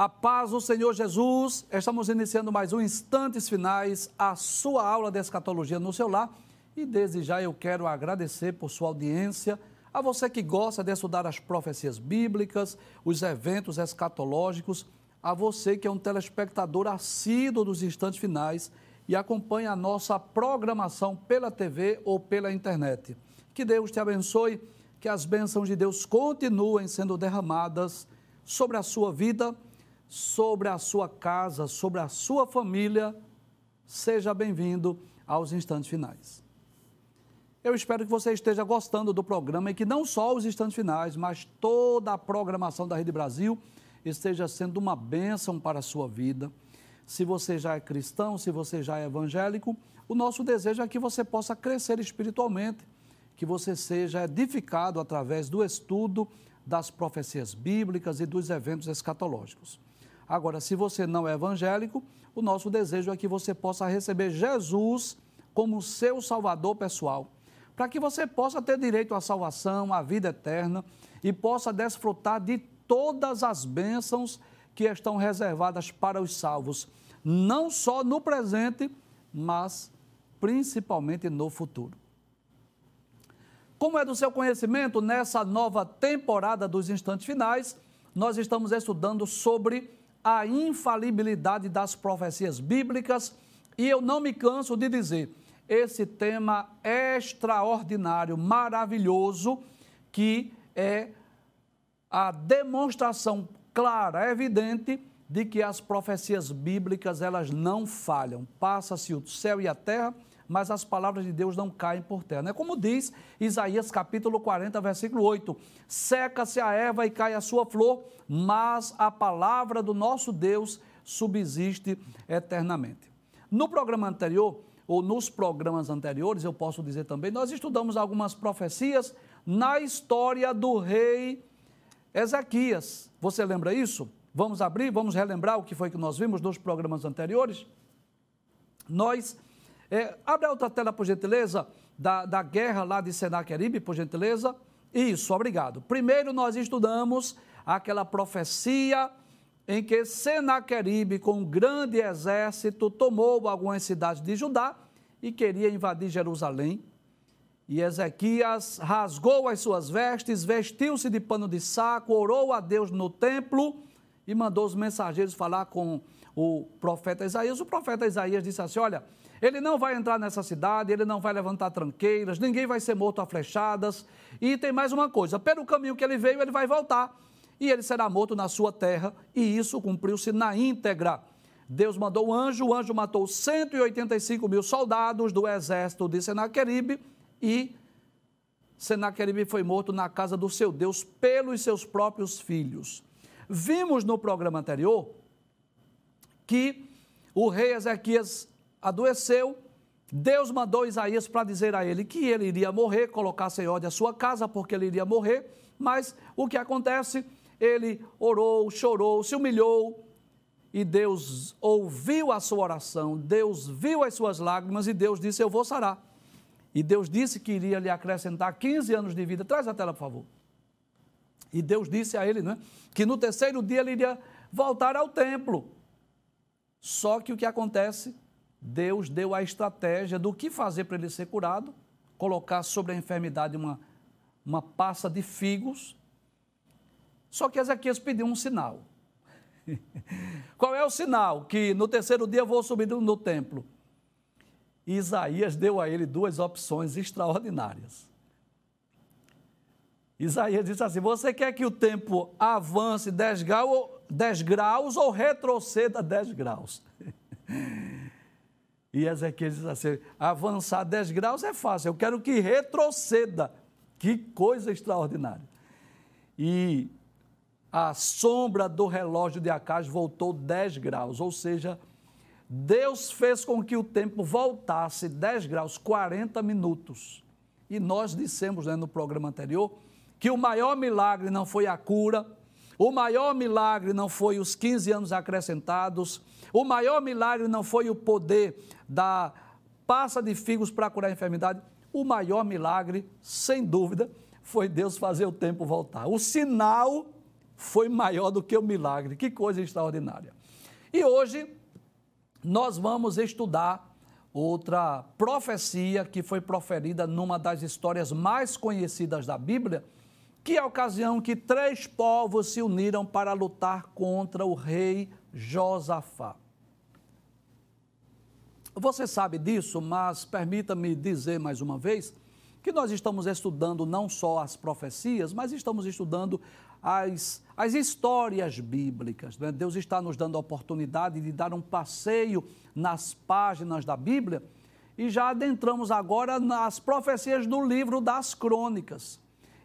A paz do Senhor Jesus. Estamos iniciando mais um Instantes Finais, a sua aula de escatologia no seu lar. E desde já eu quero agradecer por sua audiência, a você que gosta de estudar as profecias bíblicas, os eventos escatológicos, a você que é um telespectador assíduo dos Instantes Finais e acompanha a nossa programação pela TV ou pela internet. Que Deus te abençoe, que as bênçãos de Deus continuem sendo derramadas sobre a sua vida sobre a sua casa, sobre a sua família. Seja bem-vindo aos instantes finais. Eu espero que você esteja gostando do programa e que não só os instantes finais, mas toda a programação da Rede Brasil esteja sendo uma bênção para a sua vida. Se você já é cristão, se você já é evangélico, o nosso desejo é que você possa crescer espiritualmente, que você seja edificado através do estudo das profecias bíblicas e dos eventos escatológicos. Agora, se você não é evangélico, o nosso desejo é que você possa receber Jesus como seu salvador pessoal, para que você possa ter direito à salvação, à vida eterna e possa desfrutar de todas as bênçãos que estão reservadas para os salvos, não só no presente, mas principalmente no futuro. Como é do seu conhecimento, nessa nova temporada dos instantes finais, nós estamos estudando sobre a infalibilidade das profecias bíblicas e eu não me canso de dizer, esse tema extraordinário, maravilhoso, que é a demonstração clara, evidente, de que as profecias bíblicas elas não falham. Passa-se o céu e a terra, mas as palavras de Deus não caem por terra. É como diz Isaías capítulo 40, versículo 8: Seca-se a erva e cai a sua flor, mas a palavra do nosso Deus subsiste eternamente. No programa anterior, ou nos programas anteriores, eu posso dizer também, nós estudamos algumas profecias na história do rei Ezequias. Você lembra isso? Vamos abrir, vamos relembrar o que foi que nós vimos nos programas anteriores? Nós é, abre a outra tela, por gentileza, da, da guerra lá de Senaqueribe, por gentileza. Isso, obrigado. Primeiro nós estudamos aquela profecia em que Senaqueribe, com um grande exército, tomou algumas cidades de Judá e queria invadir Jerusalém. E Ezequias rasgou as suas vestes, vestiu-se de pano de saco, orou a Deus no templo e mandou os mensageiros falar com o profeta Isaías. O profeta Isaías disse assim: Olha, ele não vai entrar nessa cidade, ele não vai levantar tranqueiras, ninguém vai ser morto a flechadas. E tem mais uma coisa: pelo caminho que ele veio, ele vai voltar. E ele será morto na sua terra, e isso cumpriu-se na íntegra. Deus mandou o anjo, o anjo matou 185 mil soldados do exército de Senaqueribe e Senaqueribe foi morto na casa do seu Deus pelos seus próprios filhos. Vimos no programa anterior que o rei Ezequias adoeceu, Deus mandou Isaías para dizer a ele que ele iria morrer, colocar em ordem a sua casa, porque ele iria morrer. Mas o que acontece? Ele orou, chorou, se humilhou, e Deus ouviu a sua oração, Deus viu as suas lágrimas e Deus disse: Eu vou sarar. E Deus disse que iria lhe acrescentar 15 anos de vida. Traz a tela, por favor. E Deus disse a ele né, que no terceiro dia ele iria voltar ao templo. Só que o que acontece? Deus deu a estratégia do que fazer para ele ser curado, colocar sobre a enfermidade uma, uma passa de figos. Só que Ezequias pediu um sinal. Qual é o sinal? Que no terceiro dia eu vou subir no templo. Isaías deu a ele duas opções extraordinárias. Isaías disse assim: Você quer que o tempo avance 10 graus, 10 graus ou retroceda 10 graus? E Ezequiel diz assim: avançar 10 graus é fácil, eu quero que retroceda. Que coisa extraordinária. E a sombra do relógio de Acaz voltou 10 graus, ou seja, Deus fez com que o tempo voltasse 10 graus, 40 minutos. E nós dissemos né, no programa anterior que o maior milagre não foi a cura, o maior milagre não foi os 15 anos acrescentados, o maior milagre não foi o poder da passa de figos para curar a enfermidade. O maior milagre, sem dúvida, foi Deus fazer o tempo voltar. O sinal foi maior do que o milagre. Que coisa extraordinária. E hoje nós vamos estudar outra profecia que foi proferida numa das histórias mais conhecidas da Bíblia, que é ocasião que três povos se uniram para lutar contra o rei Josafá. Você sabe disso, mas permita-me dizer mais uma vez que nós estamos estudando não só as profecias, mas estamos estudando as, as histórias bíblicas. Né? Deus está nos dando a oportunidade de dar um passeio nas páginas da Bíblia e já adentramos agora nas profecias do livro das crônicas.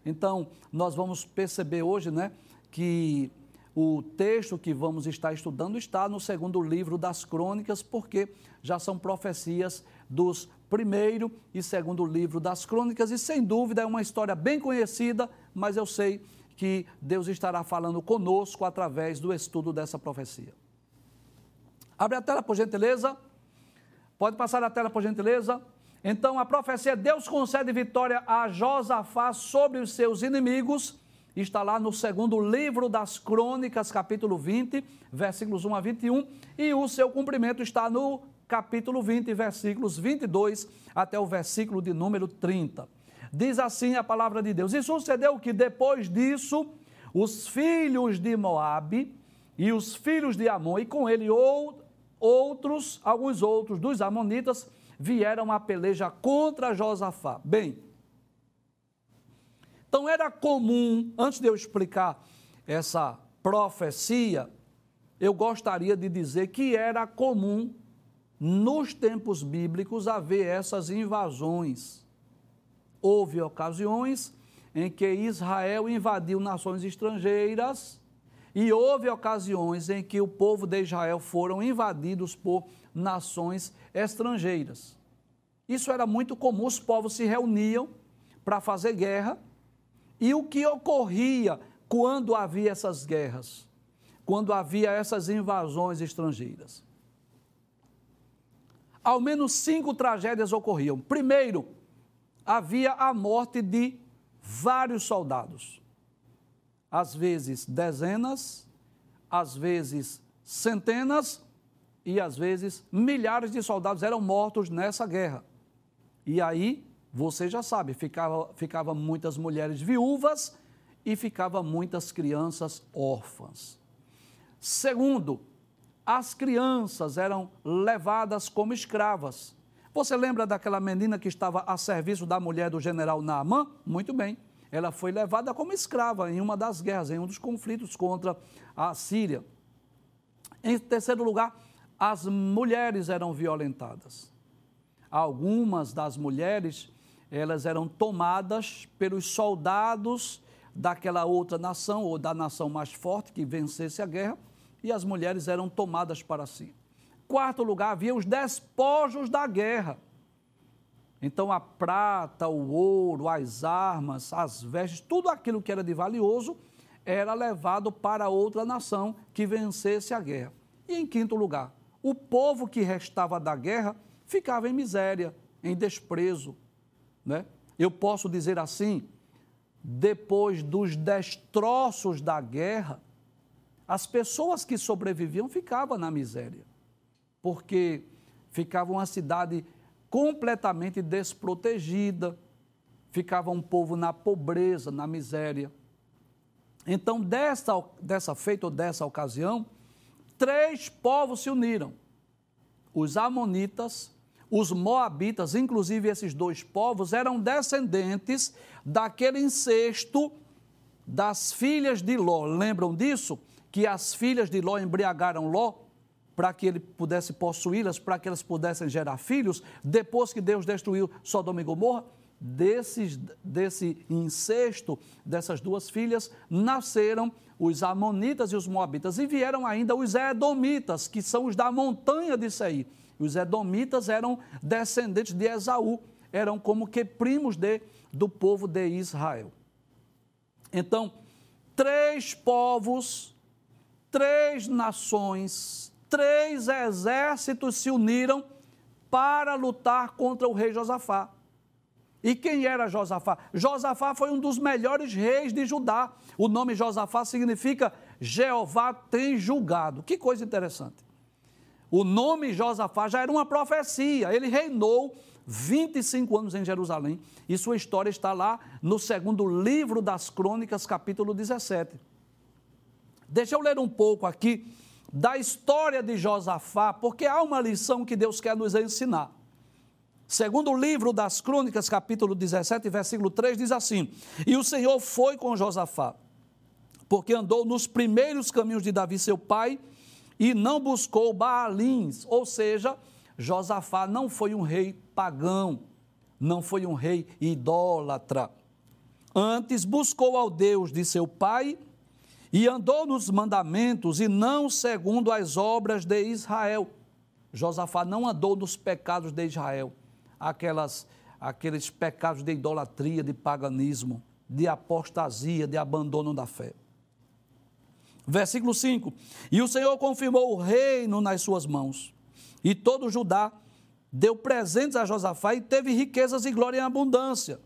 Então, nós vamos perceber hoje né, que o texto que vamos estar estudando está no segundo livro das crônicas, porque já são profecias dos primeiro e segundo livro das crônicas, e sem dúvida é uma história bem conhecida, mas eu sei que Deus estará falando conosco através do estudo dessa profecia. Abre a tela, por gentileza. Pode passar a tela, por gentileza. Então, a profecia, Deus concede vitória a Josafá sobre os seus inimigos está lá no segundo livro das Crônicas, capítulo 20, versículos 1 a 21, e o seu cumprimento está no capítulo 20, versículos 22 até o versículo de número 30. Diz assim a palavra de Deus: E sucedeu que depois disso, os filhos de Moabe e os filhos de Amon, e com ele outros, alguns outros dos amonitas, vieram a peleja contra Josafá. Bem, então era comum, antes de eu explicar essa profecia, eu gostaria de dizer que era comum nos tempos bíblicos haver essas invasões. Houve ocasiões em que Israel invadiu nações estrangeiras e houve ocasiões em que o povo de Israel foram invadidos por nações estrangeiras. Isso era muito comum, os povos se reuniam para fazer guerra e o que ocorria quando havia essas guerras, quando havia essas invasões estrangeiras? Ao menos cinco tragédias ocorriam. Primeiro, havia a morte de vários soldados. Às vezes dezenas, às vezes centenas e às vezes milhares de soldados eram mortos nessa guerra. E aí você já sabe, ficava, ficava muitas mulheres viúvas e ficava muitas crianças órfãs. Segundo, as crianças eram levadas como escravas. Você lembra daquela menina que estava a serviço da mulher do general Naamã? Muito bem. Ela foi levada como escrava em uma das guerras, em um dos conflitos contra a Síria. Em terceiro lugar, as mulheres eram violentadas. Algumas das mulheres elas eram tomadas pelos soldados daquela outra nação ou da nação mais forte que vencesse a guerra e as mulheres eram tomadas para si. Quarto lugar, havia os despojos da guerra. Então a prata, o ouro, as armas, as vestes, tudo aquilo que era de valioso era levado para outra nação que vencesse a guerra. E em quinto lugar, o povo que restava da guerra ficava em miséria, em desprezo, né? Eu posso dizer assim, depois dos destroços da guerra, as pessoas que sobreviviam ficavam na miséria, porque ficava uma cidade completamente desprotegida, ficava um povo na pobreza, na miséria. Então, dessa, dessa feita ou dessa ocasião, três povos se uniram: os Amonitas, os moabitas, inclusive esses dois povos, eram descendentes daquele incesto das filhas de Ló. Lembram disso? Que as filhas de Ló embriagaram Ló para que ele pudesse possuí-las, para que elas pudessem gerar filhos, depois que Deus destruiu Sodoma e Gomorra? Desses, desse incesto dessas duas filhas nasceram os Amonitas e os Moabitas, e vieram ainda os Edomitas, que são os da montanha de Seir. Os edomitas eram descendentes de Esaú, eram como que primos de, do povo de Israel. Então, três povos, três nações, três exércitos se uniram para lutar contra o rei Josafá. E quem era Josafá? Josafá foi um dos melhores reis de Judá. O nome Josafá significa Jeová tem julgado. Que coisa interessante. O nome Josafá já era uma profecia. Ele reinou 25 anos em Jerusalém e sua história está lá no segundo livro das Crônicas, capítulo 17. Deixa eu ler um pouco aqui da história de Josafá, porque há uma lição que Deus quer nos ensinar. Segundo o livro das Crônicas, capítulo 17, versículo 3, diz assim: E o Senhor foi com Josafá, porque andou nos primeiros caminhos de Davi, seu pai, e não buscou Baalins, ou seja, Josafá não foi um rei pagão, não foi um rei idólatra. Antes buscou ao Deus de seu pai e andou nos mandamentos e não segundo as obras de Israel. Josafá não andou nos pecados de Israel aquelas, aqueles pecados de idolatria, de paganismo, de apostasia, de abandono da fé. Versículo 5: E o Senhor confirmou o reino nas suas mãos, e todo Judá deu presentes a Josafá e teve riquezas e glória em abundância.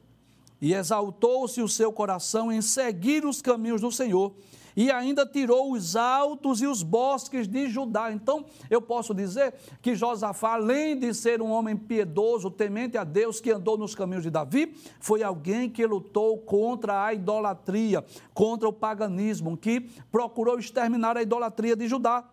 E exaltou-se o seu coração em seguir os caminhos do Senhor e ainda tirou os altos e os bosques de Judá. Então, eu posso dizer que Josafá, além de ser um homem piedoso, temente a Deus, que andou nos caminhos de Davi, foi alguém que lutou contra a idolatria, contra o paganismo, que procurou exterminar a idolatria de Judá.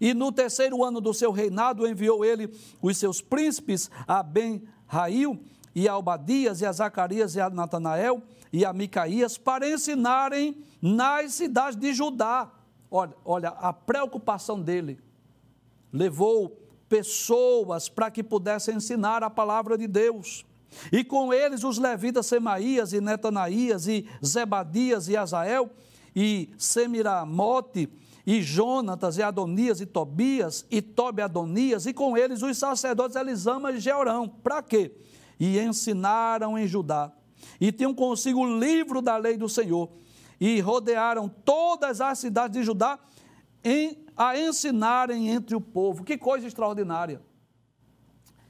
E no terceiro ano do seu reinado, enviou ele os seus príncipes a Ben-Rail, e a Obadias, e a Zacarias, e a Natanael, e a Micaías, para ensinarem nas cidades de Judá. Olha, olha, a preocupação dele levou pessoas para que pudessem ensinar a palavra de Deus. E com eles os levitas Semaías e Netanaías e Zebadias e Azael e Semiramote e Jonatas e Adonias e Tobias e Tobe Adonias e com eles os sacerdotes Elisama e Georão. Para quê? E ensinaram em Judá e tinham consigo o livro da lei do Senhor e rodearam todas as cidades de Judá em, a ensinarem entre o povo. Que coisa extraordinária!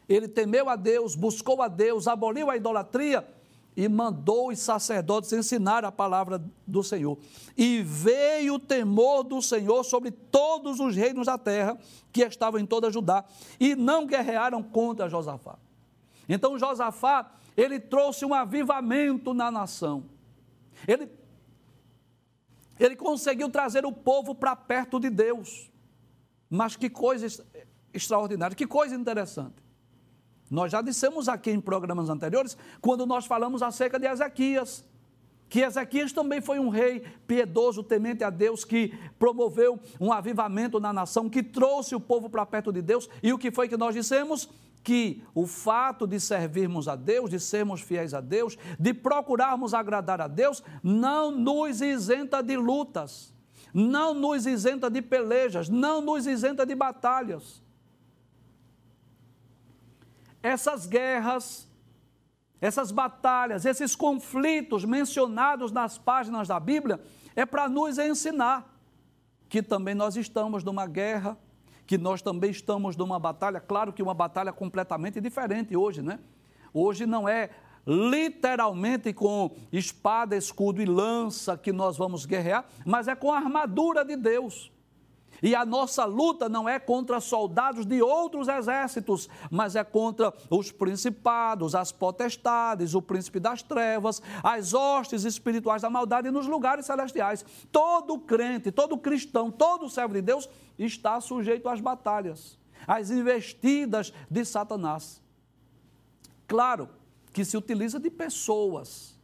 Ele temeu a Deus, buscou a Deus, aboliu a idolatria e mandou os sacerdotes ensinar a palavra do Senhor. E veio o temor do Senhor sobre todos os reinos da terra que estavam em toda Judá e não guerrearam contra Josafá. Então Josafá, ele trouxe um avivamento na nação. Ele ele conseguiu trazer o povo para perto de Deus. Mas que coisa extraordinária, que coisa interessante. Nós já dissemos aqui em programas anteriores, quando nós falamos acerca de Ezequias, que Ezequias também foi um rei piedoso, temente a Deus, que promoveu um avivamento na nação, que trouxe o povo para perto de Deus. E o que foi que nós dissemos? Que o fato de servirmos a Deus, de sermos fiéis a Deus, de procurarmos agradar a Deus, não nos isenta de lutas, não nos isenta de pelejas, não nos isenta de batalhas. Essas guerras, essas batalhas, esses conflitos mencionados nas páginas da Bíblia, é para nos ensinar que também nós estamos numa guerra que nós também estamos numa batalha, claro que uma batalha completamente diferente hoje, né? Hoje não é literalmente com espada, escudo e lança que nós vamos guerrear, mas é com a armadura de Deus. E a nossa luta não é contra soldados de outros exércitos, mas é contra os principados, as potestades, o príncipe das trevas, as hostes espirituais da maldade nos lugares celestiais. Todo crente, todo cristão, todo servo de Deus está sujeito às batalhas, às investidas de Satanás. Claro que se utiliza de pessoas,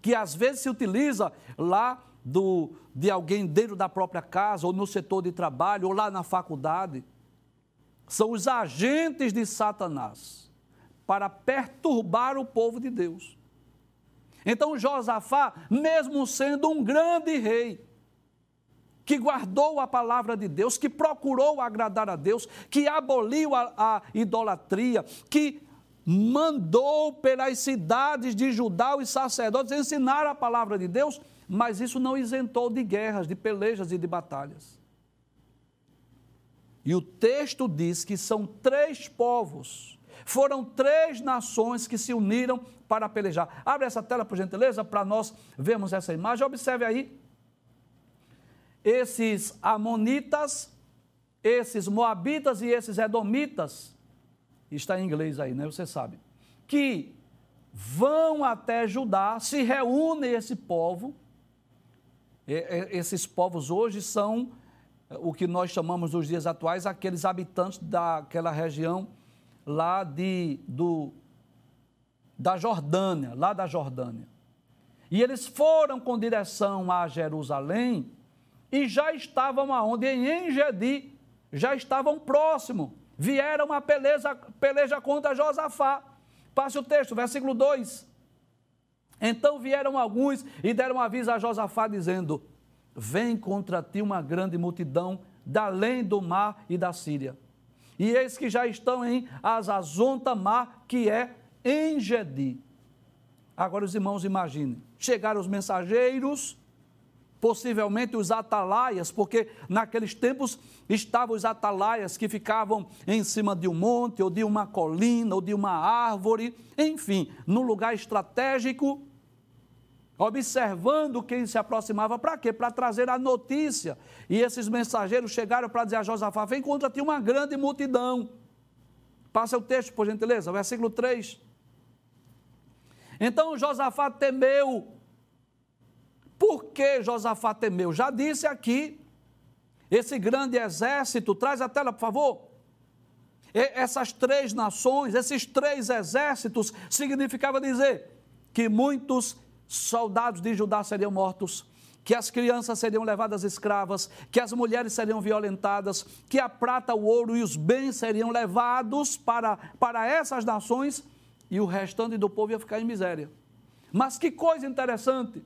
que às vezes se utiliza lá do, de alguém dentro da própria casa, ou no setor de trabalho, ou lá na faculdade. São os agentes de Satanás para perturbar o povo de Deus. Então Josafá, mesmo sendo um grande rei, que guardou a palavra de Deus, que procurou agradar a Deus, que aboliu a, a idolatria, que mandou pelas cidades de Judá os sacerdotes ensinar a palavra de Deus, mas isso não isentou de guerras, de pelejas e de batalhas. E o texto diz que são três povos Foram três nações que se uniram para pelejar. Abre essa tela, por gentileza, para nós vermos essa imagem. Observe aí. Esses amonitas, esses moabitas e esses edomitas, está em inglês aí, né? Você sabe. Que vão até Judá, se reúne esse povo. Esses povos hoje são o que nós chamamos nos dias atuais aqueles habitantes daquela região lá de, do, da Jordânia, lá da Jordânia. E eles foram com direção a Jerusalém e já estavam aonde? Em Engedi, já estavam próximo. Vieram a peleja, peleja contra Josafá. Passe o texto, versículo 2. Então vieram alguns e deram aviso a Josafá, dizendo: Vem contra ti uma grande multidão da além do mar e da Síria. E eis que já estão em Azazontamar, que é Engedi. Agora os irmãos imaginem, chegaram os mensageiros, possivelmente os atalaias, porque naqueles tempos estavam os atalaias que ficavam em cima de um monte, ou de uma colina, ou de uma árvore, enfim, num lugar estratégico observando quem se aproximava, para quê? Para trazer a notícia. E esses mensageiros chegaram para dizer a Josafá: vem contra ti uma grande multidão. Passa o texto, por gentileza, versículo 3. Então Josafá temeu. Por que Josafá temeu? Já disse aqui, esse grande exército, traz a tela, por favor. E essas três nações, esses três exércitos, significava dizer que muitos soldados de Judá seriam mortos, que as crianças seriam levadas escravas, que as mulheres seriam violentadas, que a prata, o ouro e os bens seriam levados para, para essas nações e o restante do povo ia ficar em miséria. Mas que coisa interessante!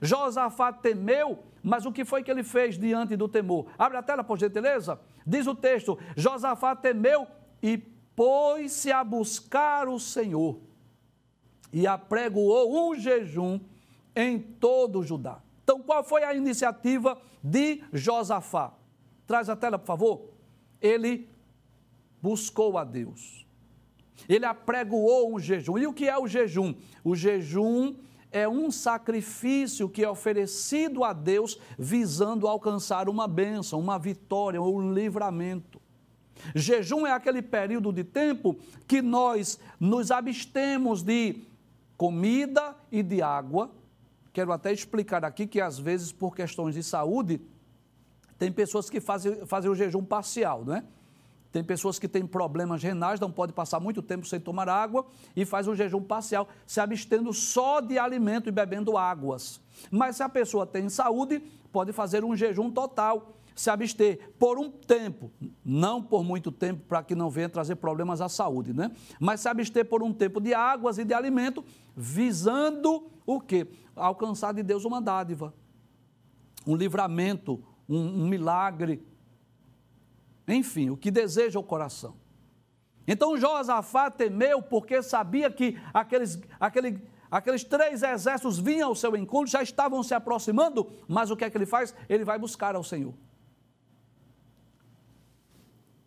Josafá temeu, mas o que foi que ele fez diante do temor? Abre a tela, por gentileza. Diz o texto: Josafá temeu e pôs-se a buscar o Senhor e apregoou um jejum em todo o Judá. Então, qual foi a iniciativa de Josafá? Traz a tela, por favor. Ele buscou a Deus. Ele apregoou um jejum. E o que é o jejum? O jejum é um sacrifício que é oferecido a Deus visando alcançar uma bênção, uma vitória ou um livramento. Jejum é aquele período de tempo que nós nos abstemos de comida e de água. Quero até explicar aqui que, às vezes, por questões de saúde, tem pessoas que fazem, fazem o jejum parcial, não é? Tem pessoas que têm problemas renais, não pode passar muito tempo sem tomar água e faz um jejum parcial, se abstendo só de alimento e bebendo águas. Mas se a pessoa tem saúde, pode fazer um jejum total se abster por um tempo, não por muito tempo, para que não venha trazer problemas à saúde, né? Mas se abster por um tempo de águas e de alimento, visando o quê? Alcançar de Deus uma dádiva, um livramento, um, um milagre, enfim, o que deseja o coração. Então Josafá temeu porque sabia que aqueles, aquele, aqueles três exércitos vinham ao seu encontro, já estavam se aproximando, mas o que é que ele faz? Ele vai buscar ao Senhor.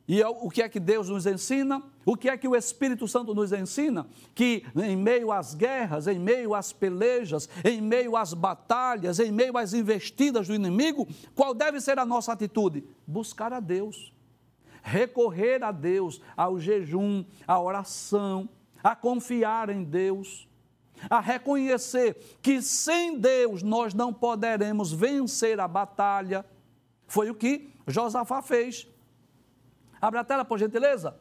E é o que é que Deus nos ensina? O que é que o Espírito Santo nos ensina? Que em meio às guerras, em meio às pelejas, em meio às batalhas, em meio às investidas do inimigo, qual deve ser a nossa atitude? Buscar a Deus, recorrer a Deus, ao jejum, à oração, a confiar em Deus, a reconhecer que sem Deus nós não poderemos vencer a batalha. Foi o que Josafá fez. Abre a tela, por gentileza.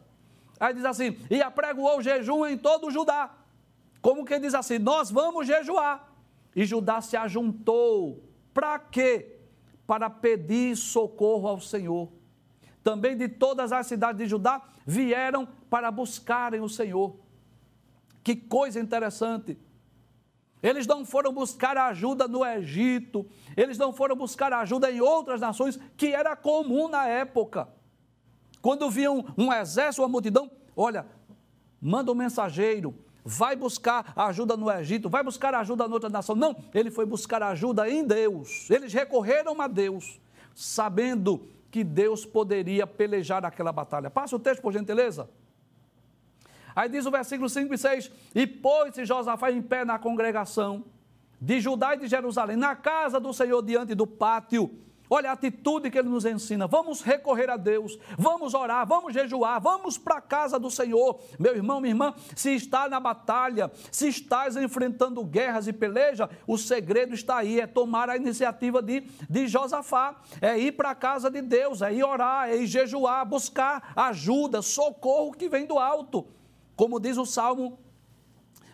Aí diz assim: e apregoou jejum em todo Judá. Como que diz assim: nós vamos jejuar. E Judá se ajuntou. Para quê? Para pedir socorro ao Senhor. Também de todas as cidades de Judá vieram para buscarem o Senhor. Que coisa interessante. Eles não foram buscar ajuda no Egito, eles não foram buscar ajuda em outras nações, que era comum na época. Quando viam um exército, uma multidão, olha, manda um mensageiro, vai buscar ajuda no Egito, vai buscar ajuda em outra nação. Não, ele foi buscar ajuda em Deus. Eles recorreram a Deus, sabendo que Deus poderia pelejar aquela batalha. Passa o texto, por gentileza. Aí diz o versículo 5 e 6: E pôs-se Josafá em pé na congregação de Judá e de Jerusalém, na casa do Senhor, diante do pátio. Olha a atitude que ele nos ensina. Vamos recorrer a Deus, vamos orar, vamos jejuar, vamos para a casa do Senhor. Meu irmão, minha irmã, se está na batalha, se estás enfrentando guerras e peleja, o segredo está aí, é tomar a iniciativa de, de Josafá, é ir para a casa de Deus, é ir orar, é ir jejuar, buscar ajuda, socorro que vem do alto. Como diz o Salmo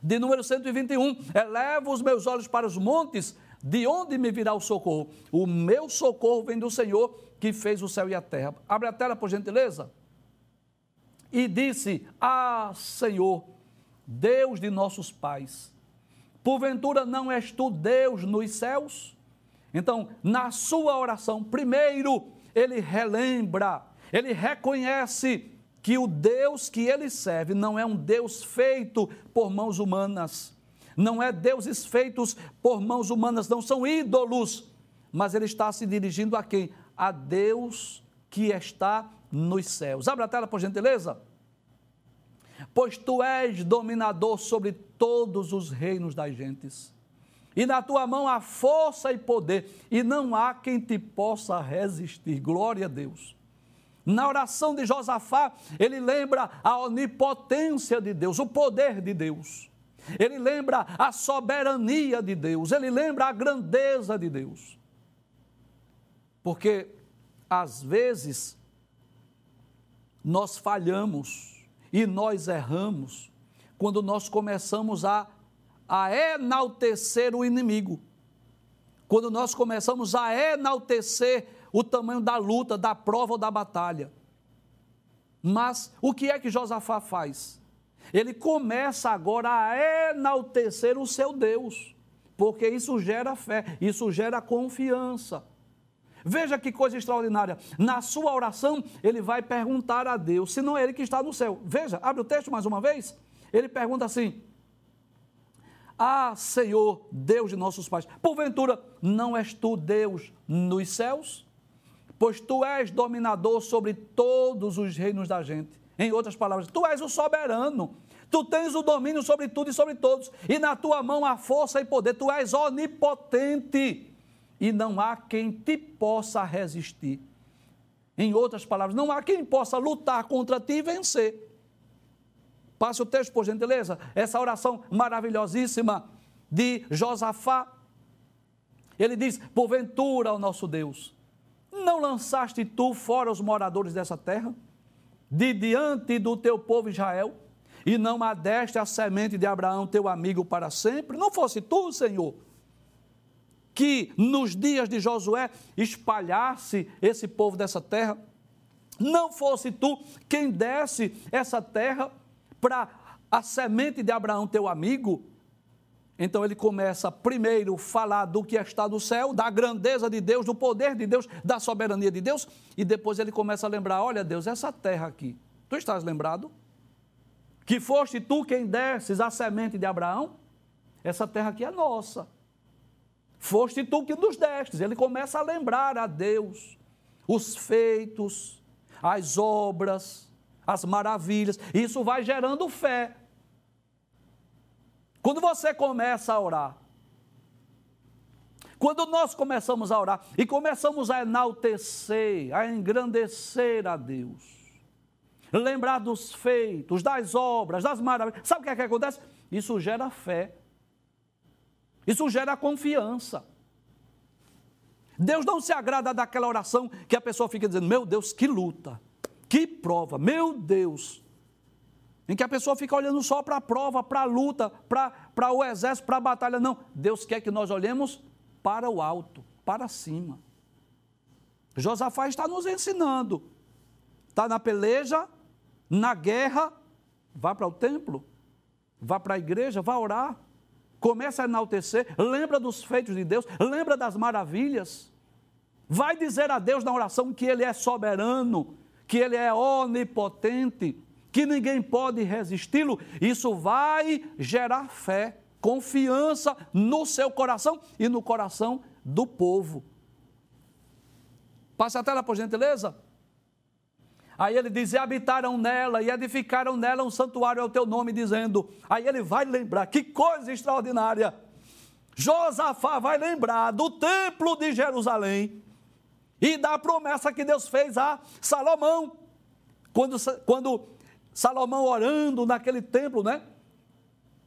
de número 121, elevo os meus olhos para os montes, de onde me virá o socorro? O meu socorro vem do Senhor que fez o céu e a terra. Abre a tela, por gentileza. E disse: Ah, Senhor, Deus de nossos pais, porventura não és tu Deus nos céus? Então, na sua oração, primeiro, ele relembra, ele reconhece que o Deus que ele serve não é um Deus feito por mãos humanas, não é deuses feitos por mãos humanas, não são ídolos, mas ele está se dirigindo a quem? A Deus que está nos céus. Abra a tela, por gentileza. Pois tu és dominador sobre todos os reinos das gentes, e na tua mão há força e poder, e não há quem te possa resistir. Glória a Deus. Na oração de Josafá, ele lembra a onipotência de Deus, o poder de Deus. Ele lembra a soberania de Deus, ele lembra a grandeza de Deus. Porque, às vezes, nós falhamos e nós erramos quando nós começamos a, a enaltecer o inimigo, quando nós começamos a enaltecer o tamanho da luta, da prova ou da batalha. Mas o que é que Josafá faz? Ele começa agora a enaltecer o seu Deus, porque isso gera fé, isso gera confiança. Veja que coisa extraordinária. Na sua oração, ele vai perguntar a Deus, se não é ele que está no céu. Veja, abre o texto mais uma vez. Ele pergunta assim: Ah, Senhor, Deus de nossos pais, porventura não és tu Deus nos céus? pois tu és dominador sobre todos os reinos da gente. Em outras palavras, tu és o soberano. Tu tens o domínio sobre tudo e sobre todos, e na tua mão há força e poder. Tu és onipotente, e não há quem te possa resistir. Em outras palavras, não há quem possa lutar contra ti e vencer. Passe o texto, por gentileza. Essa oração maravilhosíssima de Josafá. Ele diz: Porventura, o nosso Deus, não lançaste tu fora os moradores dessa terra, de diante do teu povo Israel, e não adeste a semente de Abraão, teu amigo, para sempre? Não fosse tu, Senhor, que nos dias de Josué espalhasse esse povo dessa terra? Não fosse tu quem desse essa terra para a semente de Abraão, teu amigo? Então ele começa primeiro a falar do que está no céu, da grandeza de Deus, do poder de Deus, da soberania de Deus, e depois ele começa a lembrar: olha, Deus, essa terra aqui, tu estás lembrado? Que foste tu quem desses a semente de Abraão? Essa terra aqui é nossa. Foste tu que nos destes. Ele começa a lembrar a Deus os feitos, as obras, as maravilhas. Isso vai gerando fé. Quando você começa a orar, quando nós começamos a orar e começamos a enaltecer, a engrandecer a Deus, lembrar dos feitos, das obras, das maravilhas, sabe o que é que acontece? Isso gera fé, isso gera confiança. Deus não se agrada daquela oração que a pessoa fica dizendo: Meu Deus, que luta, que prova, meu Deus, em que a pessoa fica olhando só para a prova, para a luta, para o exército, para a batalha. Não, Deus quer que nós olhemos para o alto, para cima. Josafá está nos ensinando. Está na peleja, na guerra, vá para o templo, vá para a igreja, vá orar, começa a enaltecer, lembra dos feitos de Deus, lembra das maravilhas. Vai dizer a Deus na oração que Ele é soberano, que Ele é onipotente, que ninguém pode resisti-lo, isso vai gerar fé, confiança no seu coração e no coração do povo. Passe a tela, por gentileza. Aí ele diz: e habitaram nela, e edificaram nela um santuário ao teu nome, dizendo. Aí ele vai lembrar, que coisa extraordinária. Josafá vai lembrar do templo de Jerusalém e da promessa que Deus fez a Salomão. Quando, quando Salomão orando naquele templo, né?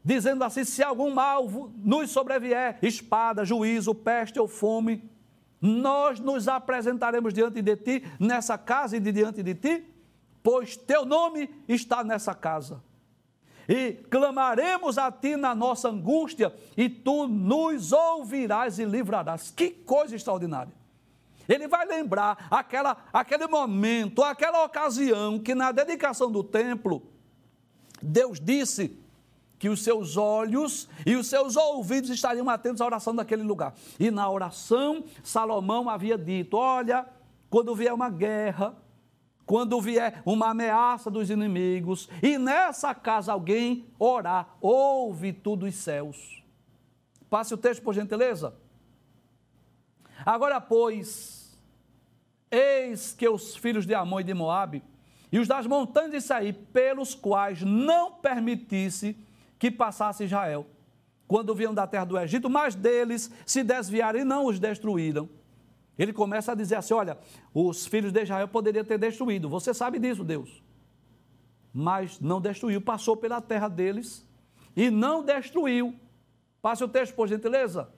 Dizendo assim: se algum mal nos sobrevier, espada, juízo, peste ou fome, nós nos apresentaremos diante de ti, nessa casa e de diante de ti, pois teu nome está nessa casa. E clamaremos a ti na nossa angústia, e tu nos ouvirás e livrarás. Que coisa extraordinária! Ele vai lembrar aquela, aquele momento, aquela ocasião que na dedicação do templo, Deus disse que os seus olhos e os seus ouvidos estariam atentos à oração daquele lugar. E na oração, Salomão havia dito: Olha, quando vier uma guerra, quando vier uma ameaça dos inimigos, e nessa casa alguém orar, ouve tudo os céus. Passe o texto, por gentileza. Agora, pois, que os filhos de Amon e de Moabe, e os das montanhas de Saí, pelos quais não permitisse que passasse Israel, quando vinham da terra do Egito, mas deles se desviaram e não os destruíram. Ele começa a dizer assim: olha, os filhos de Israel poderiam ter destruído, você sabe disso, Deus. Mas não destruiu, passou pela terra deles e não destruiu. Passe o texto, por gentileza.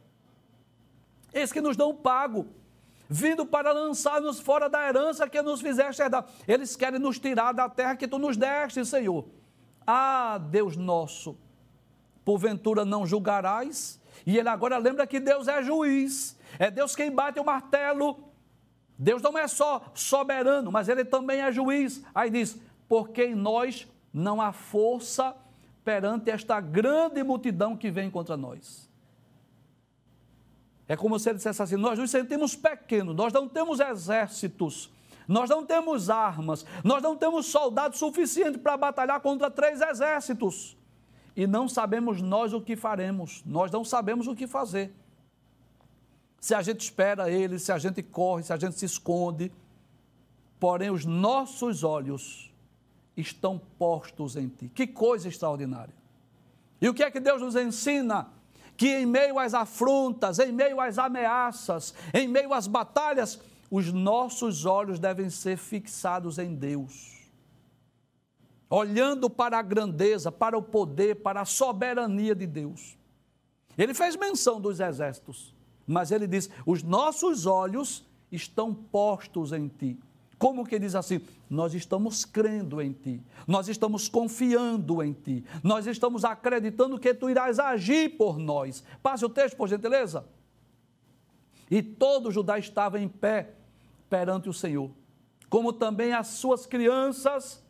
Eis que nos dão pago, vindo para lançar-nos fora da herança que nos fizeste herdar. Eles querem nos tirar da terra que tu nos deste, Senhor. Ah, Deus nosso, porventura não julgarás? E ele agora lembra que Deus é juiz, é Deus quem bate o martelo. Deus não é só soberano, mas ele também é juiz. Aí diz: porque em nós não há força perante esta grande multidão que vem contra nós. É como se ele dissesse assim: nós nos sentimos pequenos, nós não temos exércitos, nós não temos armas, nós não temos soldados suficientes para batalhar contra três exércitos e não sabemos nós o que faremos, nós não sabemos o que fazer. Se a gente espera ele, se a gente corre, se a gente se esconde, porém os nossos olhos estão postos em ti. Que coisa extraordinária. E o que é que Deus nos ensina? Que em meio às afrontas, em meio às ameaças, em meio às batalhas, os nossos olhos devem ser fixados em Deus olhando para a grandeza, para o poder, para a soberania de Deus. Ele fez menção dos exércitos, mas ele diz: os nossos olhos estão postos em ti. Como que diz assim? Nós estamos crendo em ti, nós estamos confiando em ti, nós estamos acreditando que tu irás agir por nós. Passe o texto, por gentileza. E todo Judá estava em pé perante o Senhor, como também as suas crianças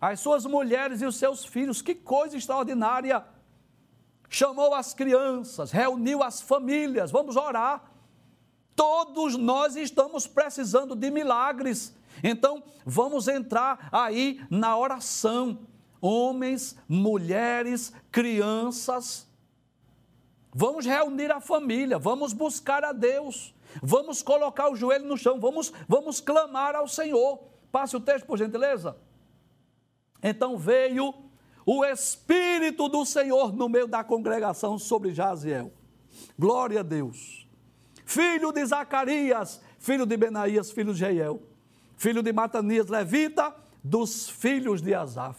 as suas mulheres e os seus filhos. Que coisa extraordinária! Chamou as crianças, reuniu as famílias, vamos orar. Todos nós estamos precisando de milagres. Então, vamos entrar aí na oração. Homens, mulheres, crianças. Vamos reunir a família, vamos buscar a Deus. Vamos colocar o joelho no chão, vamos, vamos clamar ao Senhor. Passe o texto, por gentileza. Então veio o Espírito do Senhor no meio da congregação sobre Jaziel. Glória a Deus. Filho de Zacarias, filho de Benaías, filho de Jeiel, filho de Matanias, levita, dos filhos de Asaf.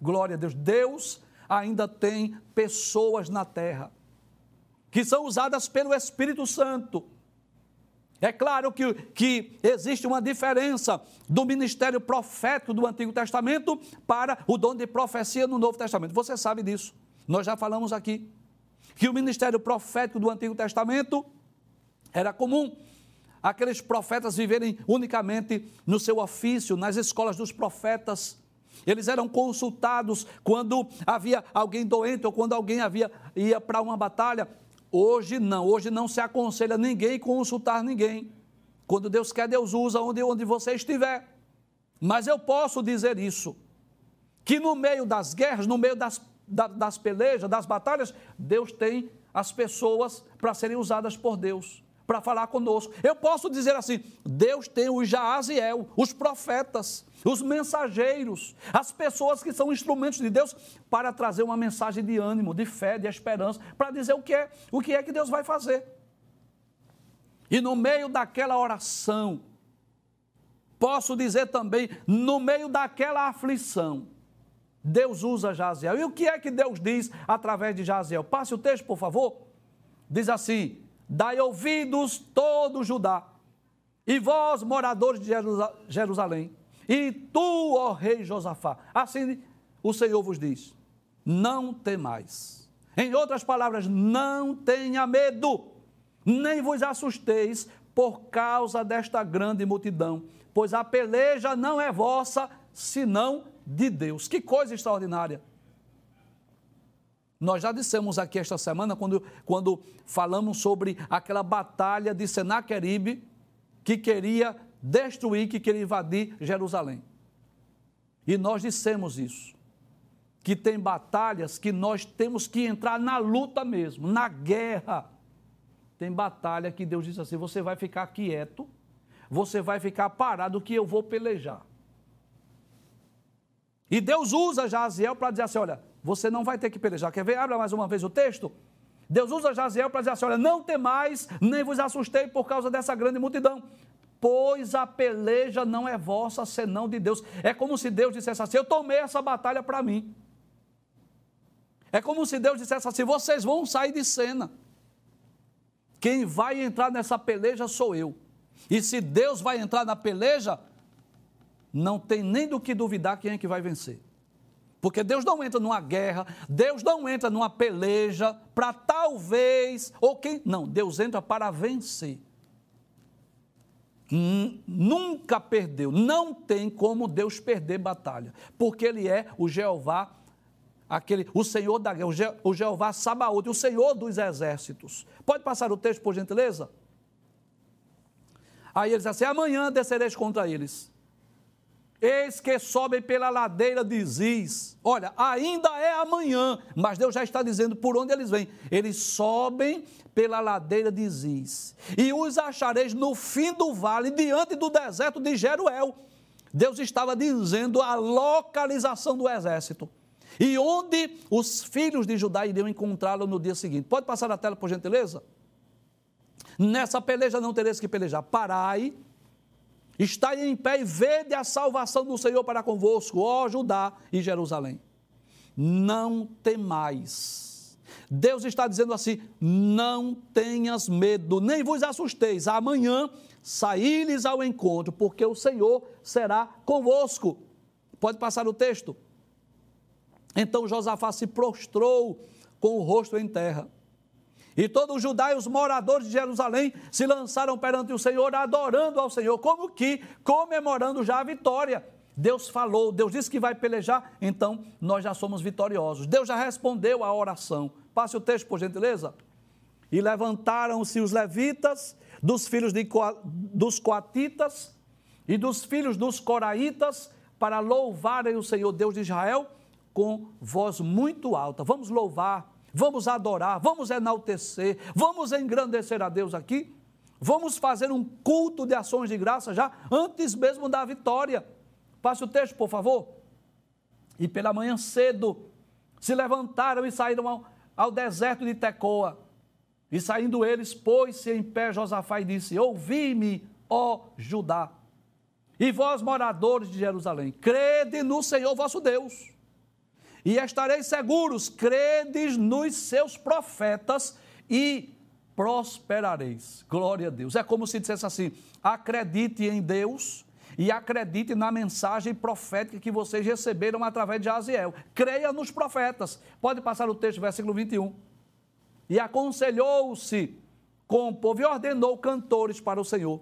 Glória a Deus. Deus ainda tem pessoas na terra que são usadas pelo Espírito Santo é claro que, que existe uma diferença do ministério profético do Antigo Testamento para o dom de profecia no Novo Testamento. Você sabe disso. Nós já falamos aqui que o ministério profético do Antigo Testamento era comum aqueles profetas viverem unicamente no seu ofício, nas escolas dos profetas. Eles eram consultados quando havia alguém doente ou quando alguém havia ia para uma batalha. Hoje não, hoje não se aconselha ninguém consultar ninguém. Quando Deus quer, Deus usa onde, onde você estiver. Mas eu posso dizer isso: que no meio das guerras, no meio das, das pelejas, das batalhas, Deus tem as pessoas para serem usadas por Deus. Para falar conosco. Eu posso dizer assim: Deus tem o Jaaziel, os profetas, os mensageiros, as pessoas que são instrumentos de Deus para trazer uma mensagem de ânimo, de fé, de esperança, para dizer o que é, o que é que Deus vai fazer. E no meio daquela oração, posso dizer também, no meio daquela aflição, Deus usa Jaziel. E o que é que Deus diz através de Jaziel? Passe o texto, por favor. Diz assim: Dai ouvidos todo Judá, e vós, moradores de Jerusalém, e tu, ó rei Josafá. Assim o Senhor vos diz: Não temais. Em outras palavras, não tenha medo, nem vos assusteis por causa desta grande multidão, pois a peleja não é vossa, senão de Deus. Que coisa extraordinária! Nós já dissemos aqui esta semana, quando, quando falamos sobre aquela batalha de Senaqueribe, que queria destruir, que queria invadir Jerusalém. E nós dissemos isso, que tem batalhas que nós temos que entrar na luta mesmo, na guerra. Tem batalha que Deus diz assim: você vai ficar quieto, você vai ficar parado, que eu vou pelejar. E Deus usa Jaziel para dizer assim: olha, você não vai ter que pelejar. Quer ver? Abra mais uma vez o texto. Deus usa Jaziel para dizer assim: olha, não temais, nem vos assustei por causa dessa grande multidão, pois a peleja não é vossa, senão de Deus. É como se Deus dissesse assim: eu tomei essa batalha para mim. É como se Deus dissesse assim: vocês vão sair de cena. Quem vai entrar nessa peleja sou eu. E se Deus vai entrar na peleja, não tem nem do que duvidar quem é que vai vencer. Porque Deus não entra numa guerra, Deus não entra numa peleja para talvez, ou quem. Não, Deus entra para vencer. Nunca perdeu, não tem como Deus perder batalha, porque Ele é o Jeová, aquele, o Senhor da guerra, o, Je, o Jeová Sabaote, o Senhor dos exércitos. Pode passar o texto, por gentileza? Aí ele diz assim: amanhã descereis contra eles Eis que sobem pela ladeira de Ziz. Olha, ainda é amanhã, mas Deus já está dizendo por onde eles vêm. Eles sobem pela ladeira de Ziz. E os achareis no fim do vale, diante do deserto de Jeruel. Deus estava dizendo a localização do exército. E onde os filhos de Judá iriam encontrá-lo no dia seguinte. Pode passar a tela, por gentileza? Nessa peleja não tereis que pelejar. Parai Estai em pé e vede a salvação do Senhor para convosco, ó Judá e Jerusalém. Não temais. Deus está dizendo assim: não tenhas medo, nem vos assusteis. Amanhã saí-lhes ao encontro, porque o Senhor será convosco. Pode passar o texto. Então Josafá se prostrou com o rosto em terra. E todo o Judá e os moradores de Jerusalém se lançaram perante o Senhor, adorando ao Senhor, como que comemorando já a vitória. Deus falou, Deus disse que vai pelejar, então nós já somos vitoriosos. Deus já respondeu à oração. Passe o texto, por gentileza. E levantaram-se os levitas, dos filhos de, dos coatitas e dos filhos dos coraitas, para louvarem o Senhor Deus de Israel com voz muito alta. Vamos louvar vamos adorar, vamos enaltecer, vamos engrandecer a Deus aqui, vamos fazer um culto de ações de graça já antes mesmo da vitória. Passe o texto, por favor. E pela manhã cedo se levantaram e saíram ao, ao deserto de Tecoa. E saindo eles, pôs-se em pé Josafá e disse: Ouvi-me, ó Judá, e vós, moradores de Jerusalém, crede no Senhor vosso Deus e estareis seguros, credes nos seus profetas e prosperareis. Glória a Deus. É como se dissesse assim: acredite em Deus e acredite na mensagem profética que vocês receberam através de Aziel. Creia nos profetas. Pode passar o texto, versículo 21. E aconselhou-se com o povo e ordenou cantores para o Senhor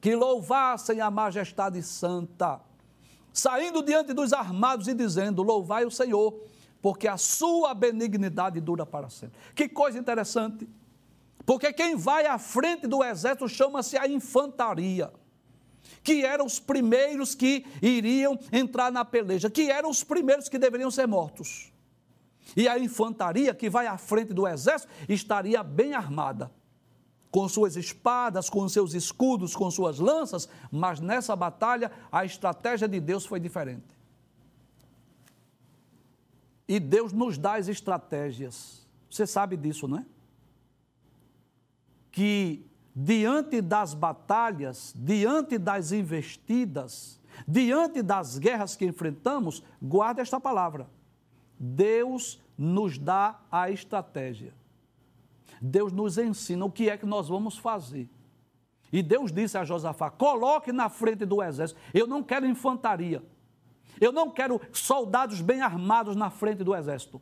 que louvassem a majestade santa saindo diante dos armados e dizendo: Louvai o Senhor, porque a sua benignidade dura para sempre. Que coisa interessante. Porque quem vai à frente do exército chama-se a infantaria, que eram os primeiros que iriam entrar na peleja, que eram os primeiros que deveriam ser mortos. E a infantaria que vai à frente do exército estaria bem armada, com suas espadas, com seus escudos, com suas lanças, mas nessa batalha a estratégia de Deus foi diferente. E Deus nos dá as estratégias. Você sabe disso, não é? Que diante das batalhas, diante das investidas, diante das guerras que enfrentamos, guarda esta palavra. Deus nos dá a estratégia. Deus nos ensina o que é que nós vamos fazer. E Deus disse a Josafá: coloque na frente do exército. Eu não quero infantaria. Eu não quero soldados bem armados na frente do exército.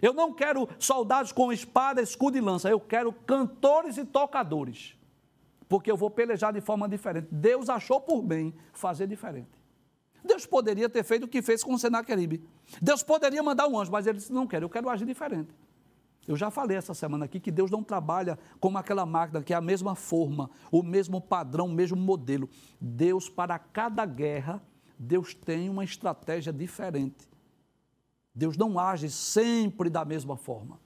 Eu não quero soldados com espada, escudo e lança. Eu quero cantores e tocadores. Porque eu vou pelejar de forma diferente. Deus achou por bem fazer diferente. Deus poderia ter feito o que fez com o Senaqueribe. Deus poderia mandar um anjo, mas ele disse: não quero, eu quero agir diferente. Eu já falei essa semana aqui que Deus não trabalha como aquela máquina que é a mesma forma, o mesmo padrão, o mesmo modelo. Deus, para cada guerra, Deus tem uma estratégia diferente. Deus não age sempre da mesma forma.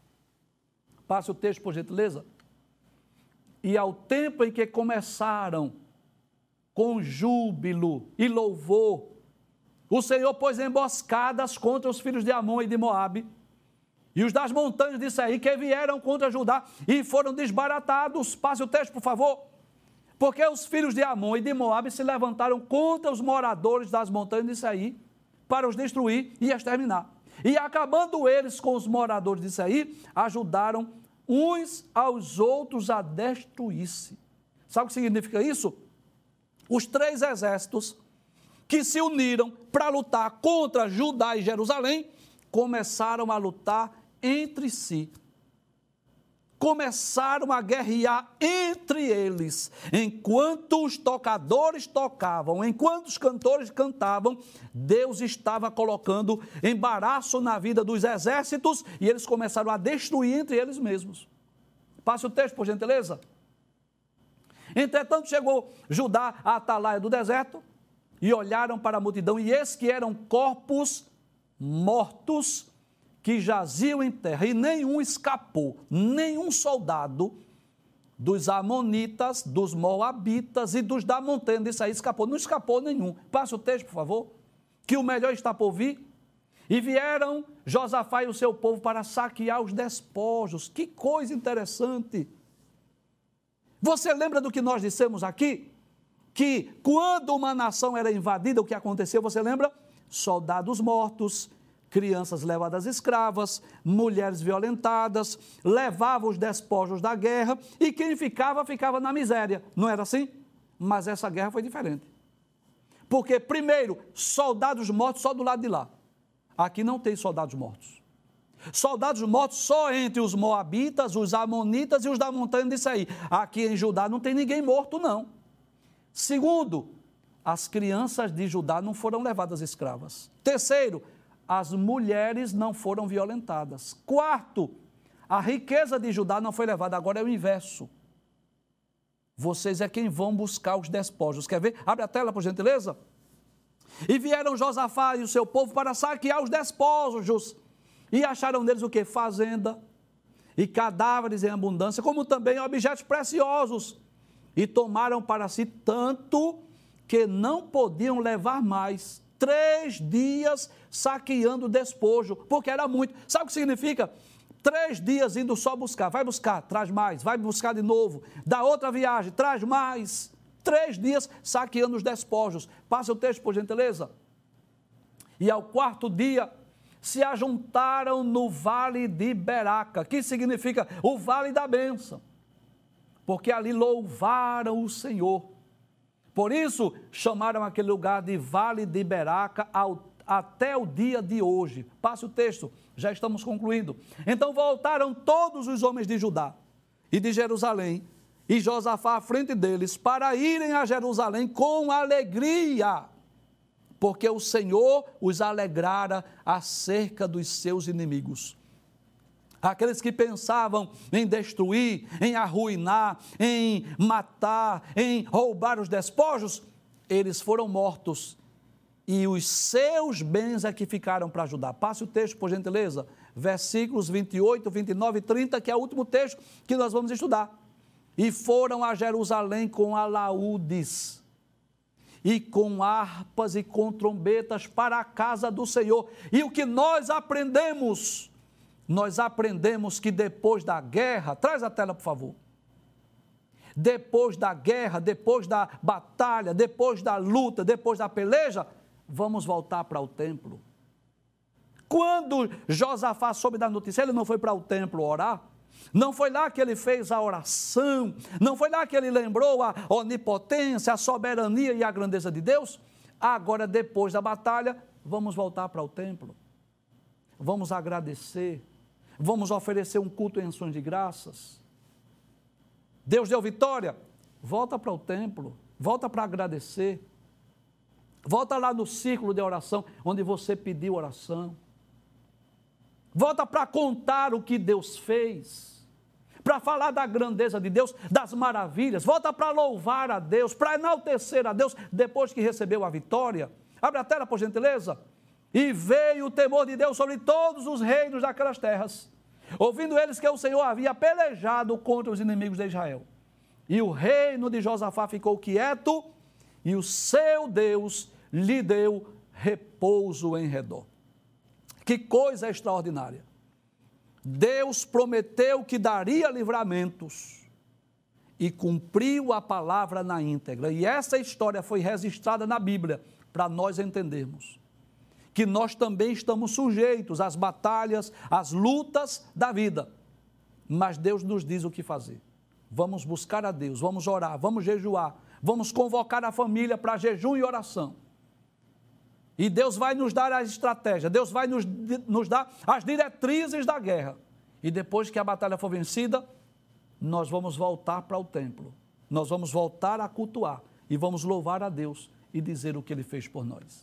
Passe o texto, por gentileza. E ao tempo em que começaram com júbilo e louvor, o Senhor pôs emboscadas contra os filhos de Amon e de Moabe e os das montanhas de Seir que vieram contra Judá e foram desbaratados. Passe o texto, por favor. Porque os filhos de Amon e de Moabe se levantaram contra os moradores das montanhas de Seir para os destruir e exterminar. E acabando eles com os moradores de Seir, ajudaram uns aos outros a destruir-se. Sabe o que significa isso? Os três exércitos que se uniram para lutar contra Judá e Jerusalém começaram a lutar entre si. Começaram a guerrear entre eles. Enquanto os tocadores tocavam, enquanto os cantores cantavam, Deus estava colocando embaraço na vida dos exércitos e eles começaram a destruir entre eles mesmos. Passe o texto, por gentileza. Entretanto, chegou Judá à atalaia do deserto e olharam para a multidão, e eis que eram corpos mortos que jaziam em terra, e nenhum escapou, nenhum soldado dos Amonitas, dos Moabitas e dos da montanha disso aí escapou. Não escapou nenhum. Passe o texto, por favor. Que o melhor está por vir. E vieram Josafá e o seu povo para saquear os despojos. Que coisa interessante. Você lembra do que nós dissemos aqui? Que quando uma nação era invadida, o que aconteceu, você lembra? Soldados mortos, crianças levadas escravas, mulheres violentadas, levavam os despojos da guerra e quem ficava, ficava na miséria. Não era assim? Mas essa guerra foi diferente. Porque, primeiro, soldados mortos só do lado de lá. Aqui não tem soldados mortos. Soldados mortos só entre os moabitas, os amonitas e os da montanha de Saí. Aqui em Judá não tem ninguém morto, não. Segundo, as crianças de Judá não foram levadas escravas. Terceiro, as mulheres não foram violentadas. Quarto, a riqueza de Judá não foi levada, agora é o inverso. Vocês é quem vão buscar os despojos. Quer ver? Abre a tela, por gentileza. E vieram Josafá e o seu povo para saquear os despojos. E acharam neles o que? Fazenda e cadáveres em abundância, como também objetos preciosos. E tomaram para si tanto que não podiam levar mais três dias saqueando despojo, porque era muito. Sabe o que significa? Três dias indo só buscar, vai buscar, traz mais, vai buscar de novo, dá outra viagem, traz mais. Três dias saqueando os despojos. Passa o texto, por gentileza. E ao quarto dia se ajuntaram no vale de Beraca, que significa o vale da bênção, porque ali louvaram o Senhor por isso, chamaram aquele lugar de Vale de Beraca ao, até o dia de hoje. Passe o texto, já estamos concluindo. Então voltaram todos os homens de Judá e de Jerusalém e Josafá à frente deles para irem a Jerusalém com alegria, porque o Senhor os alegrara acerca dos seus inimigos aqueles que pensavam em destruir, em arruinar, em matar, em roubar os despojos, eles foram mortos e os seus bens é que ficaram para ajudar. Passe o texto, por gentileza, versículos 28, 29 e 30, que é o último texto que nós vamos estudar. e foram a Jerusalém com alaúdes e com harpas e com trombetas para a casa do Senhor. E o que nós aprendemos? Nós aprendemos que depois da guerra, traz a tela por favor. Depois da guerra, depois da batalha, depois da luta, depois da peleja, vamos voltar para o templo. Quando Josafá soube da notícia, ele não foi para o templo orar? Não foi lá que ele fez a oração, não foi lá que ele lembrou a onipotência, a soberania e a grandeza de Deus. Agora, depois da batalha, vamos voltar para o templo, vamos agradecer, vamos oferecer um culto em ações de graças. Deus deu vitória, volta para o templo, volta para agradecer, volta lá no círculo de oração, onde você pediu oração. Volta para contar o que Deus fez, para falar da grandeza de Deus, das maravilhas. Volta para louvar a Deus, para enaltecer a Deus depois que recebeu a vitória. Abre a tela, por gentileza. E veio o temor de Deus sobre todos os reinos daquelas terras, ouvindo eles que o Senhor havia pelejado contra os inimigos de Israel. E o reino de Josafá ficou quieto, e o seu Deus lhe deu repouso em redor. Que coisa extraordinária! Deus prometeu que daria livramentos e cumpriu a palavra na íntegra. E essa história foi registrada na Bíblia para nós entendermos que nós também estamos sujeitos às batalhas, às lutas da vida. Mas Deus nos diz o que fazer. Vamos buscar a Deus, vamos orar, vamos jejuar, vamos convocar a família para jejum e oração. E Deus vai nos dar a estratégia, Deus vai nos, nos dar as diretrizes da guerra. E depois que a batalha for vencida, nós vamos voltar para o templo. Nós vamos voltar a cultuar e vamos louvar a Deus e dizer o que ele fez por nós.